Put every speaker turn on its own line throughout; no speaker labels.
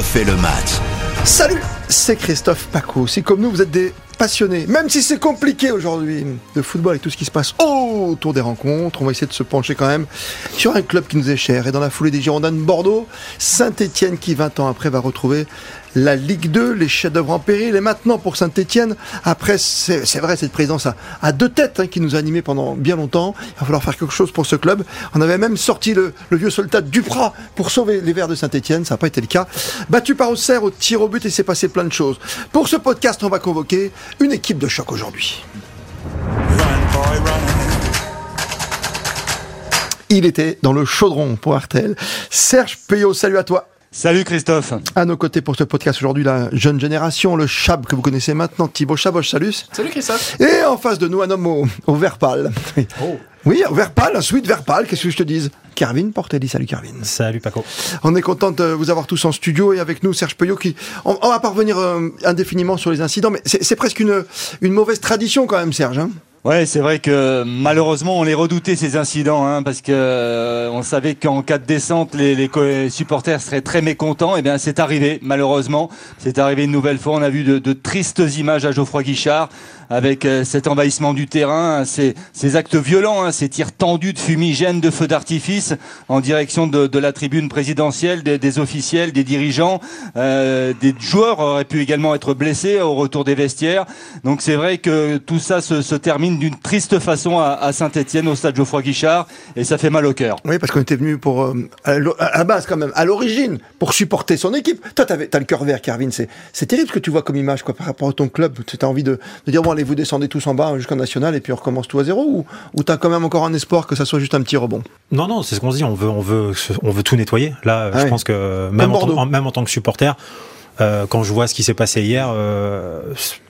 refait le match.
Salut, c'est Christophe Paco. Si comme nous, vous êtes des passionnés, même si c'est compliqué aujourd'hui, de football et tout ce qui se passe autour des rencontres, on va essayer de se pencher quand même sur un club qui nous est cher. Et dans la foulée des Girondins de Bordeaux, Saint-Etienne qui 20 ans après va retrouver la Ligue 2, les chefs-d'œuvre en péril. Et maintenant, pour Saint-Etienne, après, c'est vrai, cette présidence à, deux têtes hein, qui nous a animés pendant bien longtemps. Il va falloir faire quelque chose pour ce club. On avait même sorti le, vieux soldat Duprat pour sauver les Verts de Saint-Etienne. Ça n'a pas été le cas. Battu par Auxerre au tir au but et s'est passé plein de choses. Pour ce podcast, on va convoquer une équipe de choc aujourd'hui. Il était dans le chaudron pour Artel. Serge Payot, salut à toi.
Salut Christophe.
À nos côtés pour ce podcast aujourd'hui, la jeune génération, le Chab que vous connaissez maintenant, Thibaut Chaboch, salut.
Salut Christophe.
Et en face de nous, un homme au, au vert pâle. Oh. Oui, au vert pâle, un sweet vert pâle, qu'est-ce que je te dise? Kervin Portelli, salut Kervin.
Salut Paco.
On est content de vous avoir tous en studio et avec nous Serge Peuillot qui... On, va pas revenir euh, indéfiniment sur les incidents, mais c'est presque une, une mauvaise tradition quand même Serge. Hein
Ouais, c'est vrai que malheureusement on les redoutait ces incidents, hein, parce que euh, on savait qu'en cas de descente les, les, supporters seraient très mécontents. Et eh bien c'est arrivé, malheureusement, c'est arrivé une nouvelle fois. On a vu de, de tristes images à Geoffroy Guichard avec euh, cet envahissement du terrain, ces, ces actes violents, hein, ces tirs tendus de fumigène, de feux d'artifice en direction de, de, la tribune présidentielle, des, des officiels, des dirigeants, euh, des joueurs auraient pu également être blessés au retour des vestiaires. Donc c'est vrai que tout ça se, se termine d'une triste façon à, Saint-Etienne, au stade Geoffroy Guichard, et ça fait mal au cœur.
Oui, parce qu'on était venu pour, euh, à, la base quand même, à l'origine, pour supporter son équipe. Toi, tu as le cœur vert, Carvin. C'est terrible ce que tu vois comme image quoi, par rapport à ton club. Tu as envie de, dire, bon, vous descendez tous en bas jusqu'en national, et puis on recommence tout à zéro, ou, ou tu as quand même encore un espoir que ça soit juste un petit rebond?
Non, non, c'est ce qu'on se dit. On veut, on, veut, on veut tout nettoyer. Là, je pense que même en, même en tant que supporter, euh, quand je vois ce qui s'est passé hier, euh,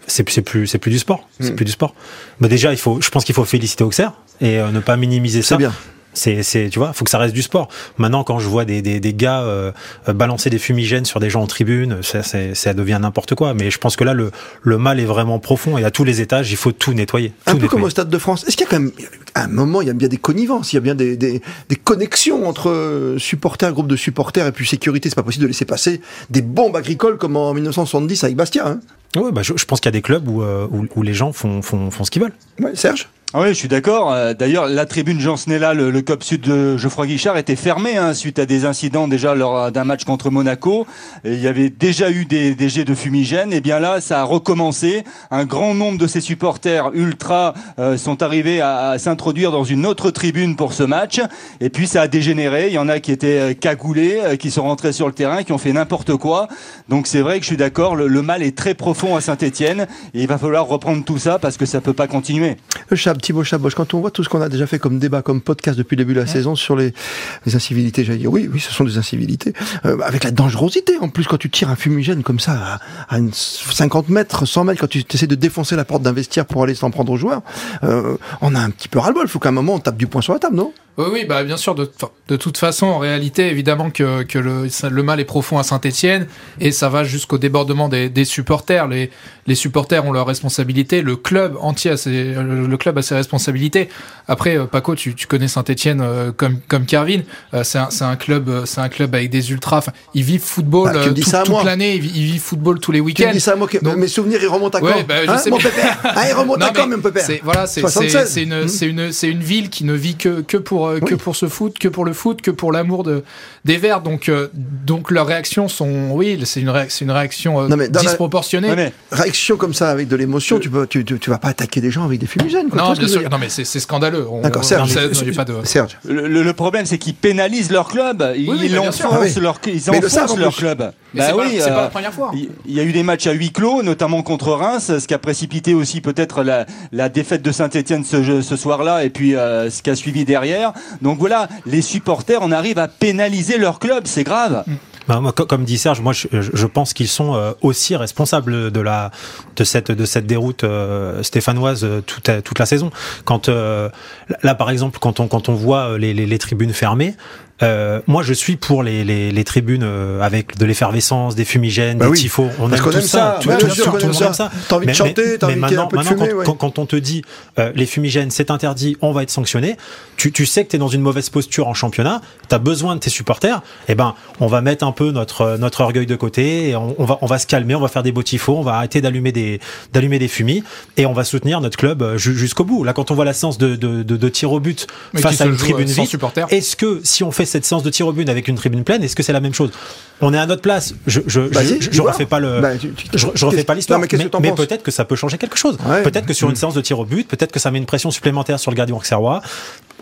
c'est plus c'est plus du sport, c'est hmm. plus du sport. Mais déjà, il faut, je pense qu'il faut féliciter Auxerre et euh, ne pas minimiser ça.
Bien.
C'est, c'est, tu vois, faut que ça reste du sport. Maintenant, quand je vois des, des, des gars euh, balancer des fumigènes sur des gens en tribune, ça, ça devient n'importe quoi. Mais je pense que là, le, le mal est vraiment profond et à tous les étages, il faut tout nettoyer.
un
peu
comme au Stade de France. Est-ce qu'il y a quand même, à un moment, il y a bien des connivences, il y a bien des, des, des connexions entre supporters, groupes de supporters et puis sécurité? C'est pas possible de laisser passer des bombes agricoles comme en 1970 avec Bastia. Hein
oui, bah je, je, pense qu'il y a des clubs où, euh, où, où les gens font, font, font ce qu'ils veulent.
Ouais, Serge?
Ah oui, je suis d'accord. Euh, d'ailleurs, la tribune Jean Snella, le, le COP Sud de Geoffroy Guichard, était fermée hein, suite à des incidents déjà lors d'un match contre Monaco. Il y avait déjà eu des, des, jets de fumigène. Et bien là, ça a recommencé. Un grand nombre de ces supporters ultra euh, sont arrivés à, à s'introduire dans une autre tribune pour ce match. Et puis ça a dégénéré. Il y en a qui étaient euh, cagoulés, qui sont rentrés sur le terrain, qui ont fait n'importe quoi. Donc c'est vrai que je suis d'accord. Le, le, mal est très profond à Saint-Étienne. Et il va falloir reprendre tout ça parce que ça peut pas continuer.
Thibaut Chaboch, quand on voit tout ce qu'on a déjà fait comme débat, comme podcast depuis le début de la saison sur les, les incivilités, j'allais dire, oui, oui, ce sont des incivilités, euh, avec la dangerosité, en plus, quand tu tires un fumigène comme ça, à, 50 mètres, 100 mètres, quand tu essaies de défoncer la porte d'un vestiaire pour aller s'en prendre aux joueurs, euh, on a un petit peu ras-le-bol, il faut qu'à un moment on tape du poing sur la table, non?
Oui, oui, bah bien sûr. De, de, toute façon, en réalité, évidemment que, que le, le, mal est profond à Saint-Etienne et ça va jusqu'au débordement des, des, supporters. Les, les supporters ont leurs responsabilités, le club entier a ses, le, club a ses responsabilités. Après, euh, Paco, tu, tu connais Saint-Etienne euh, comme comme Carvin. Euh, c'est un, un, club, c'est un club avec des ultras. Enfin, ils vivent football bah, toute l'année. Ils, vivent football tous les week-ends.
Dis ça à moi. Donc, mes souvenirs, ils remontent à quand ouais, bah, hein, mon pépère ah, Ils remontent à quand, mon pépère
Voilà, c'est une, c'est une, c'est une ville qui ne vit que que pour euh, que pour ce foot, que pour le foot, que pour l'amour de des Verts. Donc euh, donc leurs réactions sont oui, c'est une réaction, une réaction euh, disproportionnée.
réaction comme ça avec de l'émotion, tu peux tu, tu, vas pas attaquer des gens avec des fumigènes.
Non, bien sûr. Non mais c'est scandaleux.
D'accord, Serge.
Serge. Le, problème c'est qu'ils pénalisent leur club. Ils, enfoncent leur ils enfoncent leur club.
Bah oui, c'est pas la première fois.
Il y a eu des matchs à huis clos, notamment contre Reims, ce qui a précipité aussi peut-être la, la défaite de Saint-Etienne ce, ce soir-là et puis ce qui a suivi derrière. Donc voilà, les supporters, on arrive à pénaliser leur club, c'est grave. Mm.
Bah, comme dit Serge, moi je, pense qu'ils sont euh, aussi responsables de la de cette de cette déroute euh, stéphanoise euh, toute toute la saison. Quand là par exemple quand on quand on voit les, les, les tribunes fermées, Euh, moi, je suis pour les, les, les tribunes euh, avec de l'effervescence, des fumigènes,
bah
des
oui.
tifos. On
Parce
aime
qu'on
tout
aime
ça.
ça.
Tout,
Ouais,
tout,
sûr
tout
qu'on
le
aime
monde
ça.
aime ça.
T'as envie de
Mais-
chanter,
mais-
t'as
mais
envie un
maintenant,
de
maintenant,
fumée,
quand,
ouais.
quand- quand on te dit euh, les fumigènes, c'est interdit, on va être sanctionné, tu, tu sais que tu es dans une mauvaise posture en championnat, tu as besoin de tes supporters, et ben on va mettre un peu notre, notre orgueil de côté, et on, on va, on va se calmer, on va faire des beaux tifos, on va arrêter d'allumer des, d'allumer des fumis, et on va soutenir notre club euh, ju- jusqu'au bout. Là, quand on voit la séance de, de, de, de tir au but
Mais
face à une tribune
euh,
vide,
supporters.
est-ce que si on fait cette séance de tir au but avec une tribune pleine, est-ce que c'est la même chose? On est à notre place. Je, je, refais pas le,
Bah, tu- tu-
je, je refais
qu'est-ce-
pas l'histoire,
mais
peut-être que ça peut changer quelque chose.
Ouais.
Peut-être que sur une séance de tir au but, peut-être que ça met une pression supplémentaire sur le gardien auxerrois.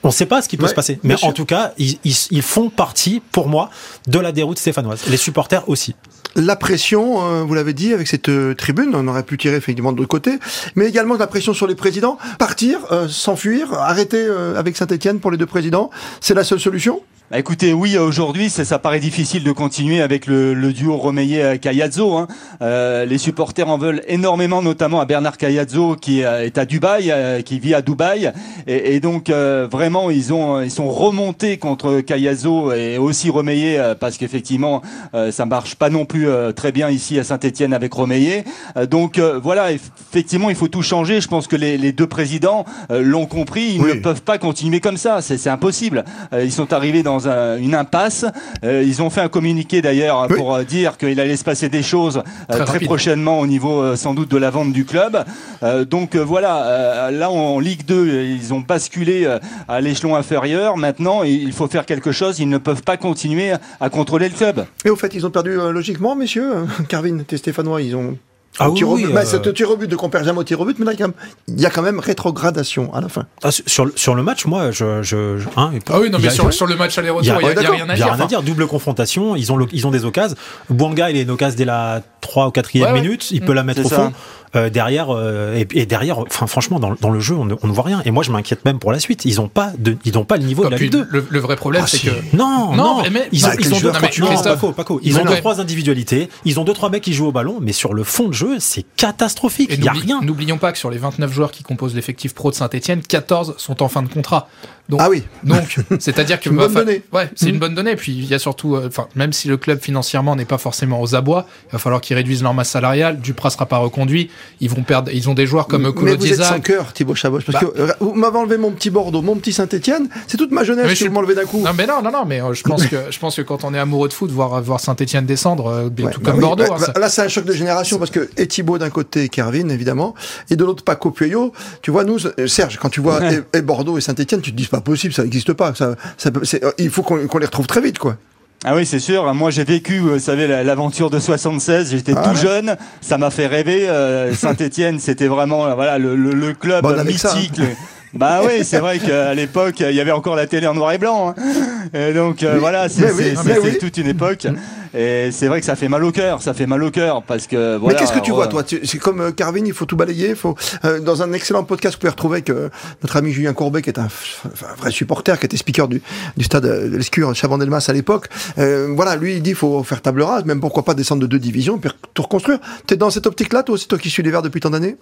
On ne sait pas ce qui peut
Ouais,
se passer, mais en tout cas, ils, ils- ils font partie, pour moi, de la déroute stéphanoise. Les supporters aussi.
La pression, euh, vous l'avez dit, avec cette euh, tribune, on aurait pu tirer effectivement de l'autre côté, mais également de la pression sur les présidents. Partir, euh, s'enfuir, arrêter avec Saint-Etienne pour les deux présidents, c'est la seule solution?
Bah, écoutez, oui, aujourd'hui, ça, ça paraît difficile de continuer avec le, le duo Romeyer-Cayazzo. Hein. Euh, les supporters en veulent énormément, notamment à Bernard Cayazzo qui euh, est à Dubaï, euh, qui vit à Dubaï, et, et donc euh, vraiment ils ont ils sont remontés contre Cayazzo et aussi Romeyer euh, parce qu'effectivement euh, ça marche pas non plus euh, très bien ici à Saint-Étienne avec Romeyer. Euh, donc euh, voilà, effectivement il faut tout changer. Je pense que les, les deux présidents euh, l'ont compris. Ils
Oui.
ne peuvent pas continuer comme ça. C'est c'est impossible. Euh, ils sont arrivés dans un- une impasse. Euh, ils ont fait un communiqué d'ailleurs
Oui.
pour euh, dire qu'il allait se passer des choses euh,
Très
très, prochainement au niveau euh, sans doute de la vente du club. Euh, donc euh, voilà, euh, là en Ligue 2, euh, ils ont basculé euh, à l'échelon inférieur. Maintenant, il faut faire quelque chose. Ils ne peuvent pas continuer à contrôler le club.
Et au fait, ils ont perdu euh, logiquement, messieurs. euh, Carvin, tes Stéphanois, ils ont.
Ah
au tir au
oui,
but.
oui,
Bah,
euh,
c'est au tir au but de qu'on perd jamais au tir au but, mais là, il y a quand même- il a rétrogradation à la fin.
Ah, sur- sur, le- sur le match, moi, je. je, je- hein,
Ah oui, non,
il
mais
a-
sur, sur le match aller-retour,
Il y a-
il n'y a, il y a
d'accord.
rien à
Il y a
dire.
rien à dire, double confrontation, ils ont, le- ils ont des occasions. Bouanga, il a une occasion dès la 3 ou 4e
Ouais, ouais.
minute, il peut la mettre
C'est
au
ça.
fond. Euh, derrière, euh, et, et derrière, enfin, franchement, dans, dans le jeu, on ne, on ne voit rien. Et moi, je m'inquiète même pour la suite. Ils n'ont pas, de, ils ont pas le niveau de la Ligue 2.
le, le vrai problème,
Ah,
c'est que.
Non,
Non,
non,
mais-
ils ont,
avec
ils ont
joueurs
deux,
Non,
non,
Christophe,
Paco, Paco, ils
ils
ont deux, trois individualités, ils ont deux, trois mecs qui jouent au ballon, mais sur le fond de jeu, c'est catastrophique. Il y a rien.
N'oublions pas que sur les 29 joueurs qui composent l'effectif pro de Saint-Etienne, 14 sont en fin de contrat. Donc,
Ah oui.
donc c'est-à-dire que
C'est une bonne donnée.
Ouais, c'est
Mhm.
une bonne donnée. Puis il y a surtout, euh, enfin, même si le club financièrement n'est pas forcément aux abois, il va falloir qu'ils réduisent leur masse salariale. Duprat sera pas reconduit. Ils vont perdre. Ils ont des joueurs comme
mais
Kolo
vous êtes sans cœur, Thibaut Chaboch, parce
Bah.
que euh, vous m'avez enlevé mon petit Bordeaux, mon petit Saint-Etienne, c'est toute ma jeunesse
Mais
que
je
m'enlevez d'un coup.
Non mais non, non, non, mais euh, je pense que je pense que quand on est amoureux de foot, voir voir Saint-Etienne descendre, euh, bien
Ouais,
tout
bah
comme
oui,
Bordeaux.
bah,
hein,
bah,
ça-
là, c'est un choc de génération parce que et Thibaut d'un côté et Kervin, évidemment, et de l'autre Paco Pueyo. Tu vois, nous, Serge, quand tu vois et, et Bordeaux et Saint-Etienne, tu te dis pas possible, ça n'existe pas. Ça, ça peut- c'est- euh, il faut qu'on les retrouve très vite, quoi.
Ah oui, c'est sûr. Moi, j'ai vécu, vous savez, la- l'aventure de 76. J'étais
Ah
tout
ouais.
jeune. Ça m'a fait rêver. Euh, Saint-Étienne, c'était vraiment, euh, voilà, le, le- le club
Bon, ça,
mythique. Bah oui, c'est vrai qu'à l'époque, il y avait encore la télé en noir et blanc. hein. Et donc euh, voilà, c'est
oui, oui.
toute une époque. Et c'est vrai que ça fait mal au cœur. Ça fait mal au cœur parce que voilà.
Mais qu'est-ce que tu vois, toi? C'est comme euh, Carvin, il faut tout balayer. Faut, euh, dans un excellent podcast que vous pouvez retrouver avec euh, notre ami Julien Courbet, qui est un, un vrai supporter, qui était speaker du, du stade euh, de l'Escure, Chabandelmas à l'époque. Euh, voilà, lui, il dit il faut faire table rase, même pourquoi pas descendre de deux divisions, puis tout reconstruire. T'es dans cette optique-là, toi aussi, toi qui suis les Verts depuis tant d'années?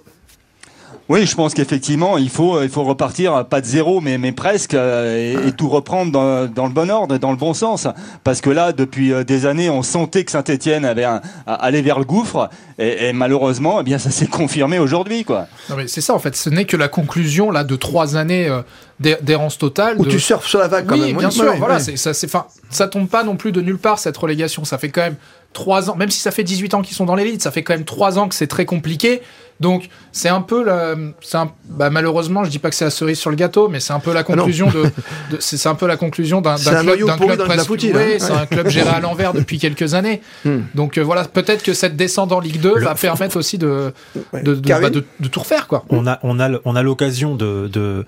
Oui, je pense qu'effectivement, il faut, il faut repartir, pas de zéro, mais, mais presque, euh, et, et tout reprendre dans, dans le bon ordre, dans le bon sens. Parce que là, depuis euh, des années, on sentait que Saint-Etienne avait un, allait vers le gouffre, et, et malheureusement, eh bien, ça s'est confirmé aujourd'hui, quoi.
Non mais c'est ça en fait. Ce n'est que la conclusion là de trois années euh, d'er- d'errance totale.
Ou
de-
tu surfes sur la vague quand
oui,
même
bien
Oui,
sûr. voilà, ça, c'est fin. Ça tombe pas non plus de nulle part cette relégation. Ça fait quand même trois ans, même si ça fait 18 ans qu'ils sont dans l'élite, ça fait quand même trois ans que c'est très compliqué. Donc c'est un peu la, un- bah, malheureusement, je dis pas que c'est la cerise sur le gâteau, mais c'est un peu la conclusion de, de- c'est un peu la conclusion d'un club, d'un club presque.
hein.
c'est
Ouais.
un club géré à l'envers depuis quelques années.
Hmm.
Donc euh, voilà, peut-être que cette descente en Ligue 2
Le-
va permettre aussi de
Ouais.
de, de,
Karine
bah, de- de tout refaire quoi.
on a on a on a l'occasion de, de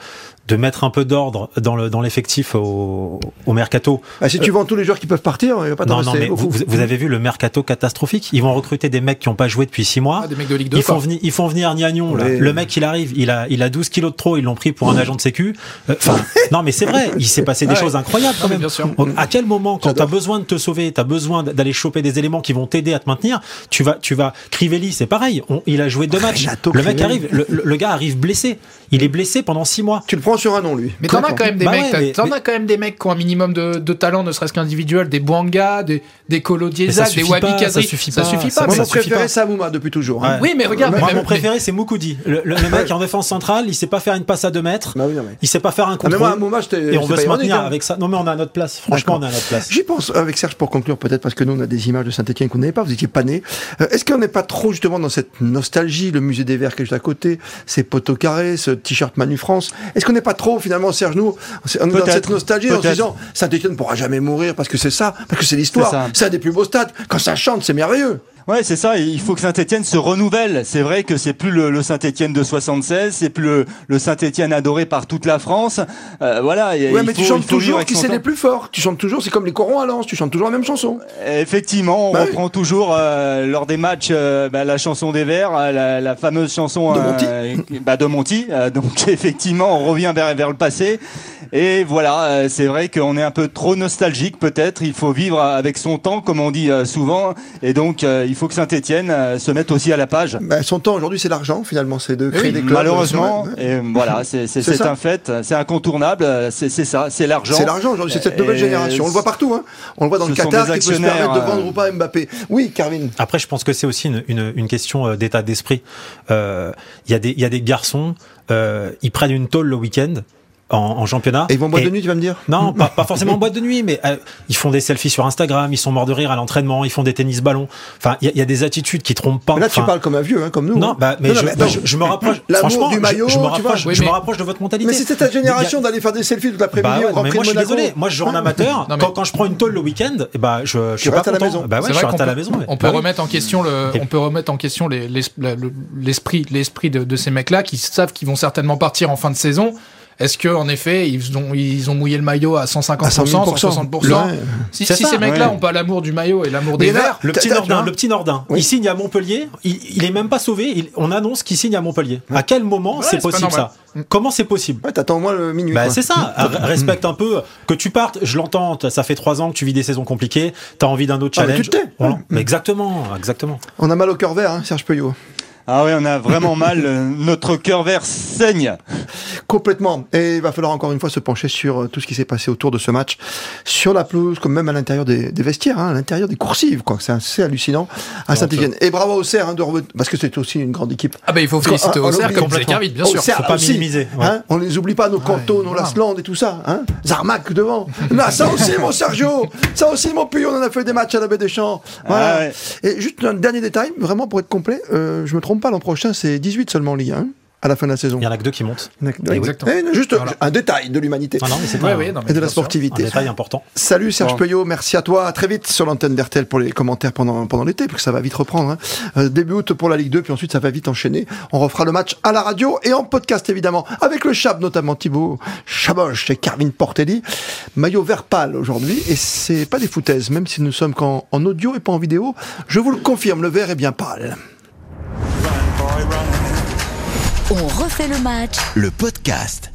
de mettre un peu d'ordre dans le dans l'effectif au, au mercato.
Ah, si tu vends tous les joueurs qui peuvent partir, il va pas
Non non mais vous, avez vu le mercato catastrophique. Ils vont recruter des mecs qui n'ont pas joué depuis six mois.
Ah, des mecs de Ligue 2
Ils font
quoi.
venir ils font venir Niagnon, le mec il arrive, il a, il a 12 kilos de trop, ils l'ont pris pour un agent de sécu. Euh, enfin, non mais c'est vrai, il s'est passé des choses incroyables quand même. À quel moment, quand tu as besoin de te sauver, tu as besoin d'aller choper des éléments qui vont t'aider à te maintenir, tu vas, tu vas. Crivelli, c'est pareil. il a joué deux matchs. Le mec arrive, le, gars arrive blessé. Il est blessé pendant six mois.
Tu le prends sur un nom, lui.
Mais t'en as quand même des bah mecs. t'en as quand même des mecs qui ont un minimum de, talent, ne serait-ce qu'individuel, des Bouanga, des, des Kolo des Wabi Kadri. Ça suffit pas. Ça suffit pas.
Moi, mon préféré, c'est Amouma depuis toujours. Hein.
Oui, mais regarde.
Moi, mon préféré, c'est Moukoudi. Le mec en défense centrale, il sait pas faire une passe à deux mètres. Bah il sait pas faire un ah, contrôle. Et on veut se maintenir hein. avec ça. Non, mais on a notre place. Franchement, on a notre place.
J'y pense avec Serge pour conclure, peut-être parce que nous, on a des images de Saint-Etienne qu'on n'avait pas. Vous étiez pas né. Euh, est-ce qu'on n'est pas trop justement dans cette nostalgie, le musée des Verts qui est juste à côté, ces poteaux carrés, ce t-shirt Manu France? Est-ce qu'on n'est pas trop finalement, Serge, nous, on est dans cette nostalgie en se disant Saint-Etienne ne pourra jamais mourir parce que c'est ça, parce que c'est l'histoire, c'est un des plus beaux stades. Quand ça chante, c'est merveilleux.
Ouais, c'est ça. Il faut que Saint-Etienne se renouvelle. C'est vrai que c'est plus le, Saint-Etienne de 76, c'est plus le, Saint-Etienne adoré par toute la France. Euh, voilà.
Ouais, mais tu chantes toujours qui c'est les plus forts. Tu chantes toujours, c'est comme les corons à Lens. Tu chantes toujours la même chanson.
Effectivement, on bah reprend toujours euh, lors des matchs euh, bah, la chanson des Verts, la, fameuse chanson
de Monty.
Bah, de Monty. donc effectivement, on revient vers vers le passé. Et voilà, c'est vrai qu'on est un peu trop nostalgique peut-être. Il faut vivre avec son temps, comme on dit souvent. Et donc il faut que Saint-Etienne euh, se mette aussi à la page.
Bah, son temps aujourd'hui, c'est l'argent finalement, c'est de créer des clubs.
Malheureusement, et voilà, c'est un fait, c'est incontournable, c'est ça, c'est l'argent.
C'est l'argent aujourd'hui, c'est cette nouvelle génération. On le voit partout, hein. on le voit dans le Qatar qui peut se permettre de vendre ou pas Mbappé. Oui, Carvin.
Après, je pense que c'est aussi une, une, une, question euh, d'état d'esprit. Euh, il euh, y, y, a des garçons, euh, ils prennent une tôle le week-end en, championnat.
Et ils vont en boîte de nuit, tu vas me dire?
Non, pas, pas forcément en boîte de nuit, mais euh, ils font des selfies sur Instagram, ils sont morts de rire à l'entraînement, ils font des tennis ballons. Enfin, il y, y, a des attitudes qui trompent pas.
Mais là, tu parles comme un vieux, hein, comme nous.
Non, hein. bah, mais, je, je, me rapproche. L'amour du maillot, je, me rapproche, je me rapproche de votre mentalité.
Mais c'était ta génération d'aller faire des selfies toute l'après-midi
bah, Mais moi, je suis désolé. Moi, je joue en amateur. Quand, quand je prends une tôle le week-end, eh bah, je, suis pas à la maison. Bah ouais, je reste à la maison.
On peut remettre en question le, on peut remettre en question l'esprit, l'esprit de ces mecs-là qui savent qu'ils vont certainement partir en fin de saison. Est-ce que en effet ils ont ils ont mouillé le maillot à 150 160% Si, ces mecs-là n'ont pas l'amour du maillot et l'amour des verts,
le petit Nordin, le petit Nordin, il signe à Montpellier, il, il est même pas sauvé, on annonce qu'il signe à Montpellier. À quel moment c'est possible ça? Comment c'est possible?
Ouais, T'attends au moins le minuit.
Bah, c'est ça. Respecte un peu que tu partes. Je l'entends. Ça fait trois ans que tu vis des saisons compliquées. T'as envie d'un autre challenge. Ah, mais tu t'es. exactement, exactement.
On a mal au cœur vert, hein, Serge Peuillot.
Ah oui, on a vraiment mal. Notre cœur vert saigne.
Complètement. Et il va falloir encore une fois se pencher sur euh, tout ce qui s'est passé autour de ce match, sur la pelouse, comme même à l'intérieur des, vestiaires, hein, à l'intérieur des coursives. Quoi. C'est assez hallucinant à Saint-Etienne. Et bravo au CER, hein, de parce que c'est aussi une grande équipe.
Ah ben il faut féliciter au CER comme bien sûr.
Faut pas minimiser. Hein, on les oublie pas, nos cantons, nos Lasland et tout ça. Hein Zarmac devant. Là, ça aussi, mon Sergio. Ça aussi, mon Puyo, on en a fait des matchs à la Baie des Champs. Voilà. Ah et juste un dernier détail, vraiment pour être complet, euh, je me trompe pas l'an prochain c'est 18 seulement en Ligue 1 à la fin de la saison.
Il y en a que deux qui montent.
Exactement. Eh, juste un détail de l'humanité.
Ah
et de la sportivité.
Un détail important.
Salut Serge Peuillot, merci à toi. À très vite sur l'antenne d'RTL pour les commentaires pendant, pendant l'été, parce que ça va vite reprendre. Hein. Euh, début août pour la Ligue 2, puis ensuite ça va vite enchaîner. On refera le match à la radio et en podcast évidemment, avec le Chab notamment Thibaut Chaboche et Carvin Portelli. Maillot vert pâle aujourd'hui, et c'est pas des foutaises, même si nous sommes qu'en en audio et pas en vidéo. Je vous le confirme, le vert est bien pâle.
On refait le match. Le podcast.